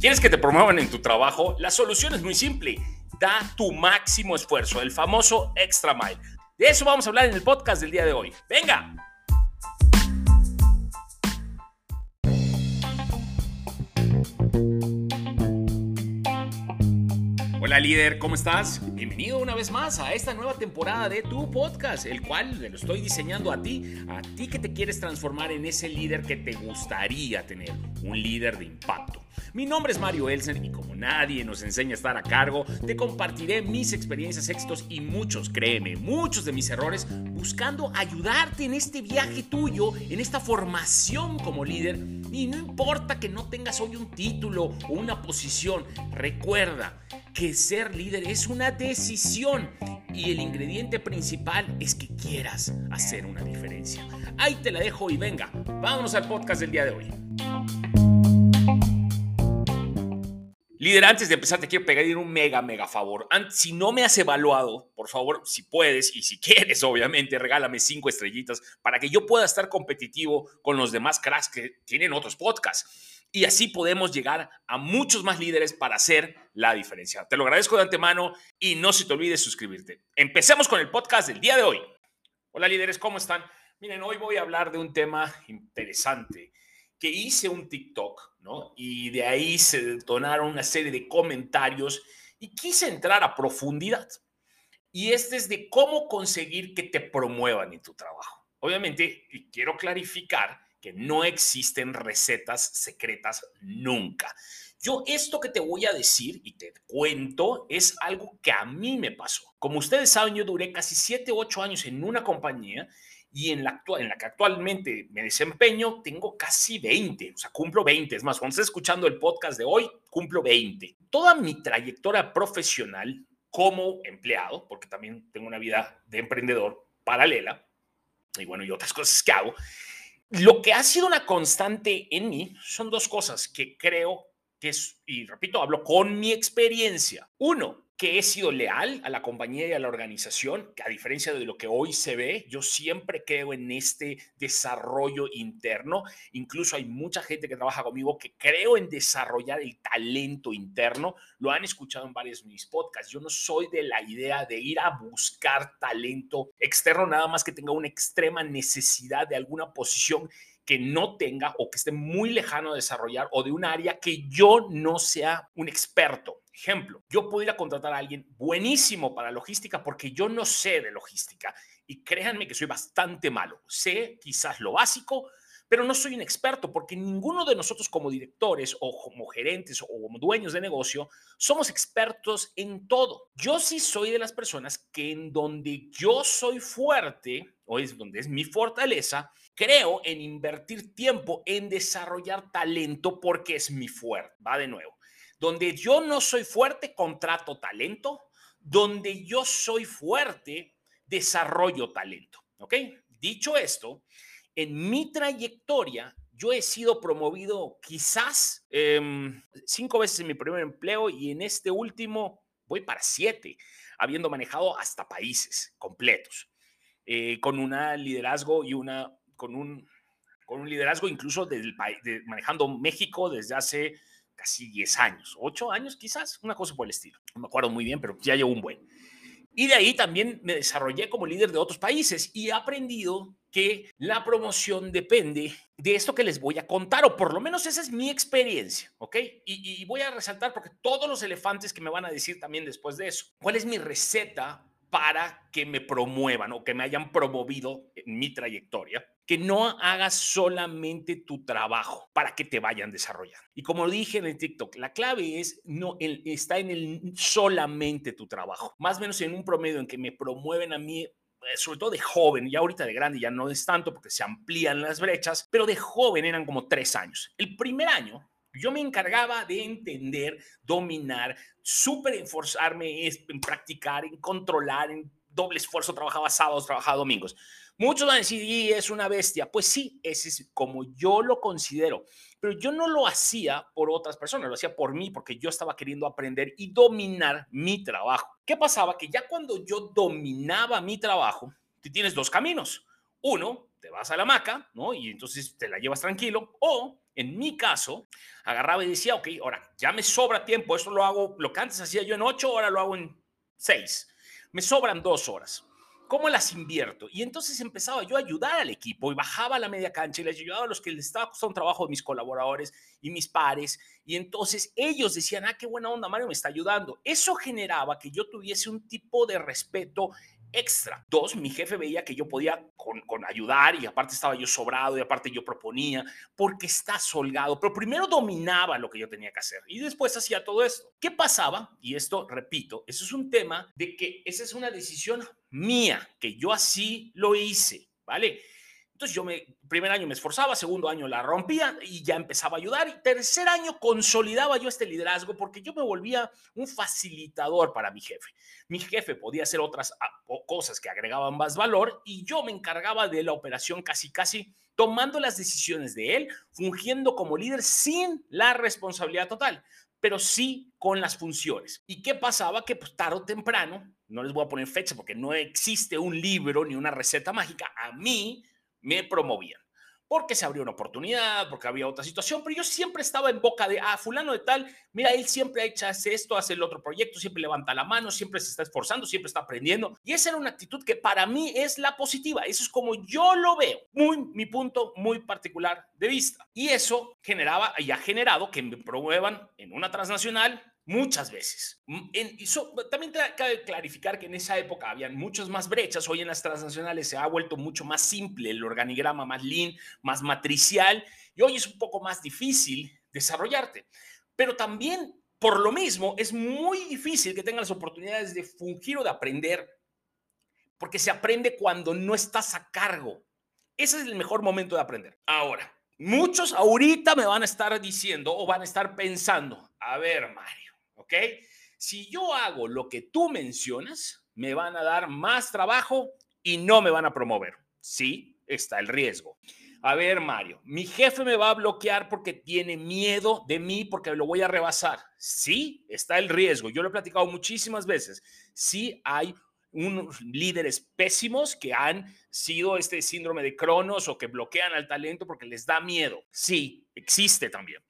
¿Quieres que te promuevan en tu trabajo? La solución es muy simple. Da tu máximo esfuerzo, el famoso extra mile. De eso vamos a hablar en el podcast del día de hoy. ¡Venga! Hola líder, ¿cómo estás? Bienvenido una vez más a esta nueva temporada de tu podcast, el cual lo estoy diseñando a ti, a ti que te quieres transformar en ese líder que te gustaría tener, un líder de impacto. Mi nombre es Mario Elsen y como nadie nos enseña a estar a cargo, te compartiré mis experiencias, éxitos y muchos, créeme, muchos de mis errores, buscando ayudarte en este viaje tuyo, en esta formación como líder. Y no importa que no tengas hoy un título o una posición, recuerda que ser líder es una decisión y el ingrediente principal es que quieras hacer una diferencia. Ahí te la dejo y venga, vámonos al podcast del día de hoy. Líder, antes de empezar, te quiero pedir un mega, mega favor. Si no me has evaluado, por favor, si puedes y si quieres, obviamente, regálame cinco estrellitas para que yo pueda estar competitivo con los demás cracks que tienen otros podcasts. Y así podemos llegar a muchos más líderes para hacer la diferencia. Te lo agradezco de antemano y no se te olvide suscribirte. Empecemos con el podcast del día de hoy. Hola líderes, ¿cómo están? Miren, hoy voy a hablar de un tema interesante que hice un TikTok, Y de ahí se detonaron una serie de comentarios y quise entrar a profundidad. Y este es de cómo conseguir que te promuevan en tu trabajo. Obviamente, y quiero clarificar que no existen recetas secretas nunca. Yo esto que te voy a decir y te cuento es algo que a mí me pasó. Como ustedes saben, yo duré casi 7, 8 años en una compañía y en la, actual, en la que actualmente me desempeño tengo casi 20, o sea, cumplo 20. Es más, cuando estés escuchando el podcast de hoy, cumplo 20. Toda mi trayectoria profesional como empleado, porque también tengo una vida de emprendedor paralela, y bueno, y otras cosas que hago, lo que ha sido una constante en mí son dos cosas que creo que es, y repito, hablo con mi experiencia. Uno, que he sido leal a la compañía y a la organización, que a diferencia de lo que hoy se ve, yo siempre creo en este desarrollo interno. Incluso hay mucha gente que trabaja conmigo que creo en desarrollar el talento interno. Lo han escuchado en varios de mis podcasts. Yo no soy de la idea de ir a buscar talento externo, nada más que tenga una extrema necesidad de alguna posición que no tenga o que esté muy lejano de desarrollar o de un área que yo no sea un experto. Ejemplo, yo puedo ir a contratar a alguien buenísimo para logística porque yo no sé de logística y créanme que soy bastante malo. Sé quizás lo básico, pero no soy un experto porque ninguno de nosotros como directores o como gerentes o como dueños de negocio somos expertos en todo. Yo sí soy de las personas que en donde yo soy fuerte o es donde es mi fortaleza, creo en invertir tiempo en desarrollar talento porque es mi fuerte. Va de nuevo. Donde yo no soy fuerte, contrato talento. Donde yo soy fuerte, desarrollo talento. ¿Ok? Dicho esto, en mi trayectoria, yo he sido promovido quizás em, cinco veces en mi primer empleo y en este último voy para siete, habiendo manejado hasta países completos, eh, con un liderazgo y una, con un, con un liderazgo incluso del, de, manejando México desde hace casi 10 años, 8 años quizás, una cosa por el estilo. No me acuerdo muy bien, pero ya llevo un buen. Y de ahí también me desarrollé como líder de otros países y he aprendido que la promoción depende de esto que les voy a contar, o por lo menos esa es mi experiencia, ¿ok? Y, y, voy a resaltar porque todos los elefantes que me van a decir también después de eso, ¿cuál es mi receta para que me promuevan o que me hayan promovido en mi trayectoria? que no hagas solamente tu trabajo para que te vayan desarrollando. Y como dije en el TikTok, la clave es no está en el solamente tu trabajo. Más o menos en un promedio en que me promueven a mí eh, sobre todo de joven, ya ahorita de grande ya no es tanto porque se amplían las brechas, pero de joven eran como tres años. El primer año yo me encargaba de entender, dominar, súper esforzarme en practicar, en controlar, en doble esfuerzo, trabajaba sábados, trabajaba domingos. Muchos van a decir, y es una bestia. Pues sí, ese es como yo lo considero. Pero yo no lo hacía por otras personas, lo hacía por mí, porque yo estaba queriendo aprender y dominar mi trabajo. ¿Qué pasaba? Que ya cuando yo dominaba mi trabajo, tienes dos caminos. Uno, te vas a la maca, ¿no? Y entonces te la llevas tranquilo. O, en mi caso, agarraba y decía, ok, ahora ya me sobra tiempo, esto lo hago, lo que antes hacía yo en ocho, ahora lo hago en seis. Me sobran dos horas. ¿Cómo las invierto? Y entonces empezaba yo a ayudar al equipo y bajaba a la media cancha y les ayudaba a los que les estaba costando trabajo de mis colaboradores y mis pares. Y entonces ellos decían, ah, qué buena onda, Mario me está ayudando. Eso generaba que yo tuviese un tipo de respeto extra. Dos, mi jefe veía que yo podía con, ayudar y aparte estaba yo sobrado y aparte yo proponía porque está solgado, pero primero dominaba lo que yo tenía que hacer y después hacía todo esto. ¿Qué pasaba? Y esto, repito, eso es un tema de que esa es una decisión mía, que yo así lo hice, ¿vale? Entonces yo me, primer año me esforzaba, segundo año la rompía y ya empezaba a ayudar y tercer año consolidaba yo este liderazgo porque yo me volvía un facilitador para mi jefe. Mi jefe podía hacer otras ah, cosas que agregaban más valor y yo me encargaba de la operación casi casi tomando las decisiones de él, fungiendo como líder sin la responsabilidad total pero sí con las funciones. ¿Y qué pasaba? Que pues, tarde o temprano, no les voy a poner fecha porque no existe un libro ni una receta mágica, a mí me promovían. Porque se abrió una oportunidad, porque había otra situación, pero yo siempre estaba en boca de, ah, fulano de tal, mira, él siempre hecho esto, hace el otro proyecto, siempre levanta la mano, siempre se está esforzando, siempre está aprendiendo. Y esa era una actitud que para mí es la positiva. Eso es como yo lo veo, muy mi punto muy particular de vista. Y eso generaba y ha generado que me promuevan en una transnacional, muchas veces. Mm, en, también cabe clarificar que en esa época habían muchas más brechas. Hoy en las transnacionales se ha vuelto mucho más simple el organigrama, más lean, más matricial, y hoy es un poco más difícil desarrollarte. Pero también, por lo mismo, es muy difícil que tengas oportunidades de fungir o de aprender, porque se aprende cuando no estás a cargo. Ese es el mejor momento de aprender. Ahora, muchos ahorita me van a estar diciendo o van a estar pensando, a ver, Mario ¿ok? Si yo hago lo que tú mencionas, me van a dar más trabajo y no me van a promover. Sí, está el riesgo. A ver, Mario, mi jefe me va a bloquear porque tiene miedo de mí porque lo voy a rebasar. Sí, está el riesgo. Yo lo he platicado muchísimas veces. Sí hay unos líderes pésimos que han sido este síndrome de Cronos o que bloquean al talento porque les da miedo. Sí, existe también.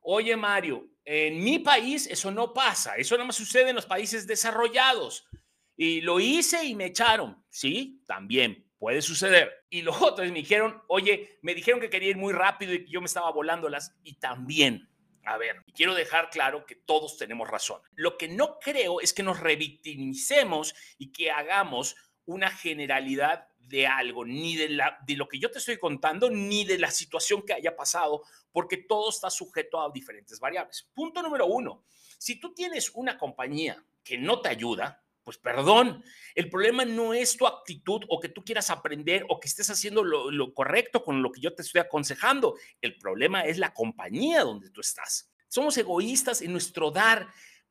Oye, Mario, en mi país eso no pasa, eso nada más sucede en los países desarrollados. Y lo hice y me echaron. Sí, también puede suceder. Y los otros me dijeron, oye, me dijeron que quería ir muy rápido y que yo me estaba volándolas. Y también, a ver, quiero dejar claro que todos tenemos razón. Lo que no creo es que nos revictimicemos y que hagamos una generalidad de algo, ni de, la, de lo que yo te estoy contando, ni de la situación que haya pasado, porque todo está sujeto a diferentes variables. Punto número uno, si tú tienes una compañía que no te ayuda, pues perdón, el problema no es tu actitud o que tú quieras aprender o que estés haciendo lo, lo, correcto con lo que yo te estoy aconsejando. El problema es la compañía donde tú estás. Somos egoístas en nuestro dar.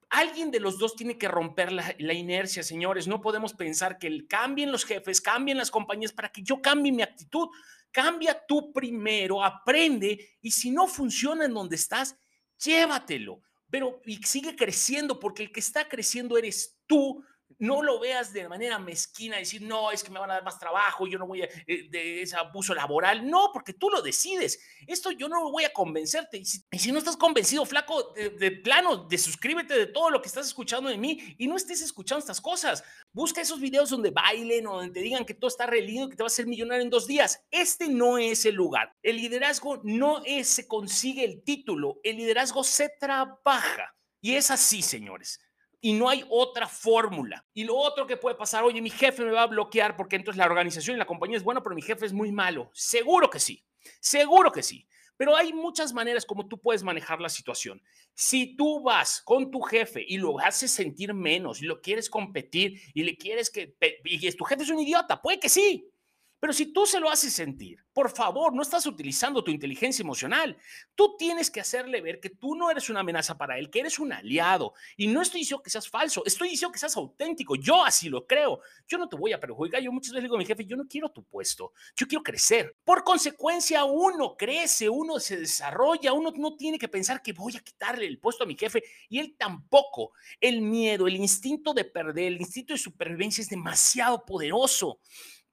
Alguien de los dos tiene que romper la, inercia, señores. No podemos pensar que cambien los jefes, cambien las compañías para que yo cambie mi actitud. Cambia tú primero, aprende y si no funciona en donde estás, llévatelo. Pero y sigue creciendo porque el que está creciendo eres tú, no lo veas de manera mezquina, decir, no, es que me van a dar más trabajo, yo no voy a, eh, de ese abuso laboral. No, porque tú lo decides. Esto yo no voy a convencerte. Y si, no estás convencido, flaco, de, plano, de suscríbete de todo lo que estás escuchando de mí y no estés escuchando estas cosas. Busca esos videos donde bailen o donde te digan que todo está re lindo, que te vas a hacer millonario en dos días. Este no es el lugar. El liderazgo no es, se consigue el título, el liderazgo se trabaja. Y es así, señores y no hay otra fórmula. Y lo otro que puede pasar, oye, mi jefe me va a bloquear porque entonces la organización y la compañía es buena, pero mi jefe es muy malo. Seguro que sí, seguro que sí. Pero hay muchas maneras como tú puedes manejar la situación. Si tú vas con tu jefe y lo haces sentir menos y lo quieres competir y le quieres que... Y tu jefe es un idiota, puede que sí, pero si tú se lo haces sentir, por favor, no estás utilizando tu inteligencia emocional. Tú tienes que hacerle ver que tú no eres una amenaza para él, que eres un aliado. Y no estoy diciendo que seas falso, estoy diciendo que seas auténtico. Yo así lo creo. Yo no te voy a perjudicar. Yo muchas veces digo a mi jefe, yo no quiero tu puesto, yo quiero crecer. Por consecuencia, uno crece, uno se desarrolla, uno no tiene que pensar que voy a quitarle el puesto a mi jefe y él tampoco. El miedo, el instinto de perder, el instinto de supervivencia es demasiado poderoso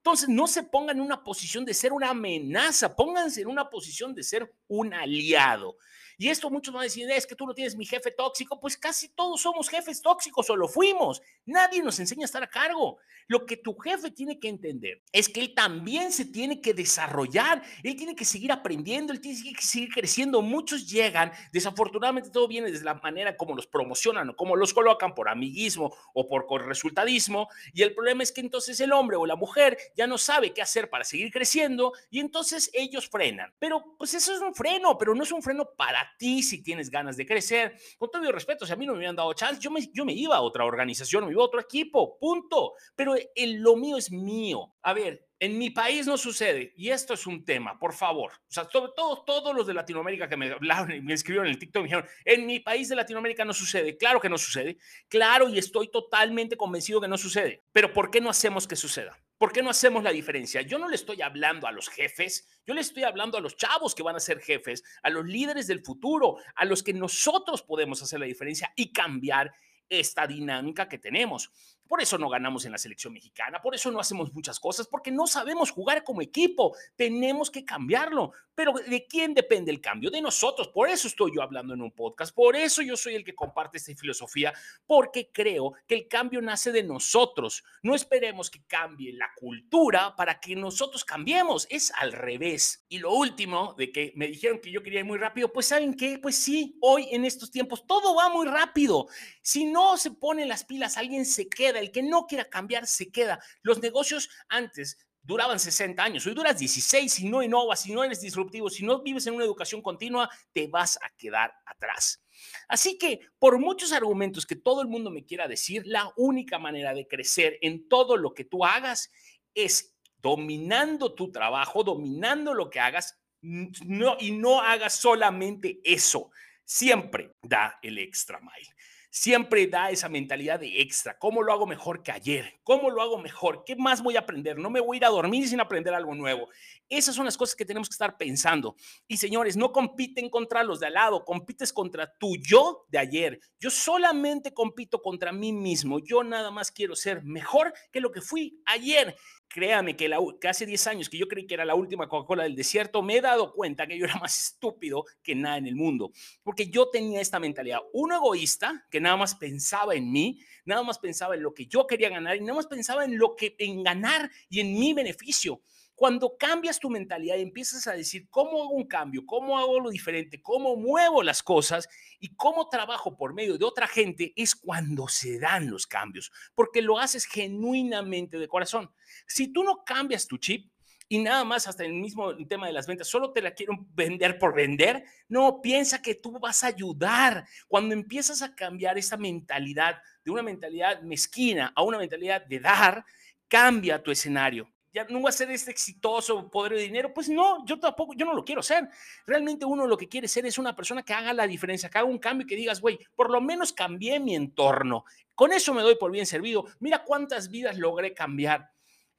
Entonces, no se pongan en una posición de ser una amenaza, pónganse en una posición de ser un aliado. Y esto muchos van a decir, es que tú no tienes mi jefe tóxico. Pues casi todos somos jefes tóxicos o lo fuimos. Nadie nos enseña a estar a cargo. Lo que tu jefe tiene que entender es que él también se tiene que desarrollar, él tiene que seguir aprendiendo, él tiene que seguir creciendo. Muchos llegan, desafortunadamente todo viene desde la manera como los promocionan o como los colocan por amiguismo o por resultadismo. Y el problema es que entonces el hombre o la mujer ya no sabe qué hacer para seguir creciendo y entonces ellos frenan. Pero pues eso es un freno, pero no es un freno para ti si tienes ganas de crecer. Con todo mi respeto, si a mí no me hubieran dado chance, yo me, yo me iba a otra organización, me iba a otro equipo, punto. Pero el, lo mío es mío. A ver, en mi país no sucede, y esto es un tema, por favor. O sea, todo todos los de Latinoamérica que me hablaron y me escribieron en el TikTok me dijeron, en mi país de Latinoamérica no sucede. Claro que no sucede. Claro, y estoy totalmente convencido que no sucede. Pero ¿por qué no hacemos que suceda? ¿Por qué no hacemos la diferencia? Yo no le estoy hablando a los jefes, yo le estoy hablando a los chavos que van a ser jefes, a los líderes del futuro, a los que nosotros podemos hacer la diferencia y cambiar esta dinámica que tenemos. Por eso no ganamos en la selección mexicana, por eso no hacemos muchas cosas, porque no sabemos jugar como equipo. Tenemos que cambiarlo. Pero ¿de quién depende el cambio? De nosotros. Por eso estoy yo hablando en un podcast, por eso yo soy el que comparte esta filosofía, porque creo que el cambio nace de nosotros. No esperemos que cambie la cultura para que nosotros cambiemos. Es al revés. Y lo último de que me dijeron que yo quería ir muy rápido, pues ¿saben qué? Pues sí, hoy en estos tiempos todo va muy rápido. Si no se ponen las pilas, alguien se queda el que no quiera cambiar se queda. Los negocios antes duraban 60 años, hoy duras 16, si no innovas, si no eres disruptivo, si no vives en una educación continua, te vas a quedar atrás. Así que, por muchos argumentos que todo el mundo me quiera decir, la única manera de crecer en todo lo que tú hagas es dominando tu trabajo, dominando lo que hagas, no, y no hagas solamente eso. Siempre da el extra mile siempre da esa mentalidad de extra. ¿Cómo lo hago mejor que ayer? ¿Cómo lo hago mejor? ¿Qué más voy a aprender? No me voy a ir a dormir sin aprender algo nuevo. Esas son las cosas que tenemos que estar pensando. Y señores, no compiten contra los de al lado, compites contra tu yo de ayer. Yo solamente compito contra mí mismo. Yo nada más quiero ser mejor que lo que fui ayer. Créame que, hace 10 años que yo creí que era la última Coca-Cola del desierto, me he dado cuenta que yo era más estúpido que nada en el mundo, porque yo tenía esta mentalidad, un egoísta que nada más pensaba en mí, nada más pensaba en lo que yo quería ganar y nada más pensaba en lo que en ganar y en mi beneficio. Cuando cambias tu mentalidad y empiezas a decir, ¿cómo hago un cambio? ¿Cómo hago lo diferente? ¿Cómo muevo las cosas? ¿Y cómo trabajo por medio de otra gente? Es cuando se dan los cambios, porque lo haces genuinamente de corazón. Si tú no cambias tu chip, y nada más hasta el mismo tema de las ventas, solo te la quiero vender por vender. No, piensa que tú vas a ayudar. Cuando empiezas a cambiar esa mentalidad de una mentalidad mezquina a una mentalidad de dar, cambia tu escenario ya no va a ser este exitoso, poder de dinero. Pues no, yo tampoco, yo no lo quiero ser. Realmente uno lo que quiere ser es una persona que haga la diferencia, que haga un cambio que digas, güey, por lo menos cambié mi entorno. Con eso me doy por bien servido. Mira cuántas vidas logré cambiar.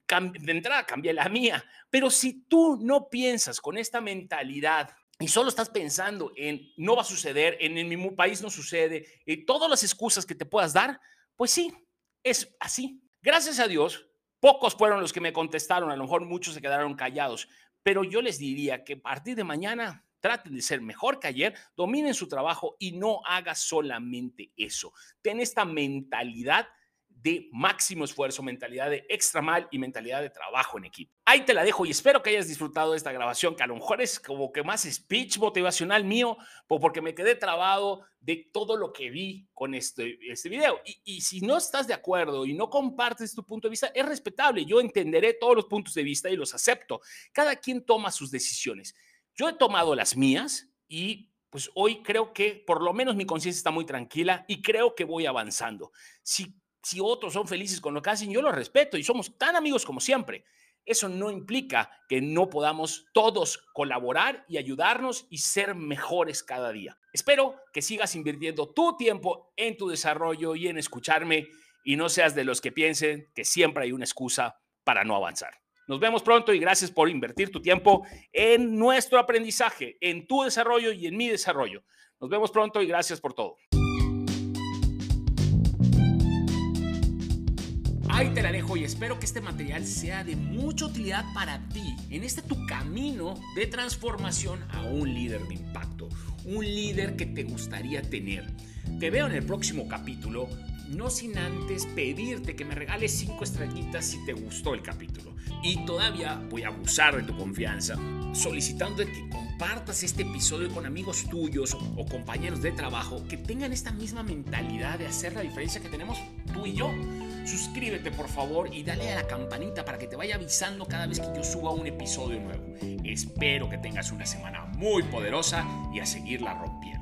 de entrada cambié la mía. Pero si tú no piensas con esta mentalidad y solo estás pensando en no va a suceder, en, en mi país no sucede, y todas las excusas que te puedas dar, pues sí, es así. Gracias a Dios, Pocos fueron los que me contestaron, a lo mejor muchos se quedaron callados, pero yo les diría que a partir de mañana traten de ser mejor que ayer, dominen su trabajo y no hagas solamente eso. Ten esta mentalidad de máximo esfuerzo, mentalidad de extra mal y mentalidad de trabajo en equipo. Ahí te la dejo y espero que hayas disfrutado de esta grabación, que a lo mejor es como que más speech motivacional mío, porque me quedé trabado de todo lo que vi con este, este video. Y, y si no estás de acuerdo y no compartes tu punto de vista, es respetable. Yo entenderé todos los puntos de vista y los acepto. Cada quien toma sus decisiones. Yo he tomado las mías y pues hoy creo que por lo menos mi conciencia está muy tranquila y creo que voy avanzando. Si si otros son felices con lo que hacen, yo lo respeto y somos tan amigos como siempre. Eso no implica que no podamos todos colaborar y ayudarnos y ser mejores cada día. Espero que sigas invirtiendo tu tiempo en tu desarrollo y en escucharme y no seas de los que piensen que siempre hay una excusa para no avanzar. Nos vemos pronto y gracias por invertir tu tiempo en nuestro aprendizaje, en tu desarrollo y en mi desarrollo. Nos vemos pronto y gracias por todo. Ahí te la dejo y espero que este material sea de mucha utilidad para ti en este tu camino de transformación a un líder de impacto, un líder que te gustaría tener. Te veo en el próximo capítulo, no sin antes pedirte que me regales 5 estrellitas si te gustó el capítulo. Y todavía voy a abusar de tu confianza solicitando que compartas este episodio con amigos tuyos o compañeros de trabajo que tengan esta misma mentalidad de hacer la diferencia que tenemos tú y yo. Suscríbete por favor y dale a la campanita para que te vaya avisando cada vez que yo suba un episodio nuevo. Espero que tengas una semana muy poderosa y a seguirla rompiendo.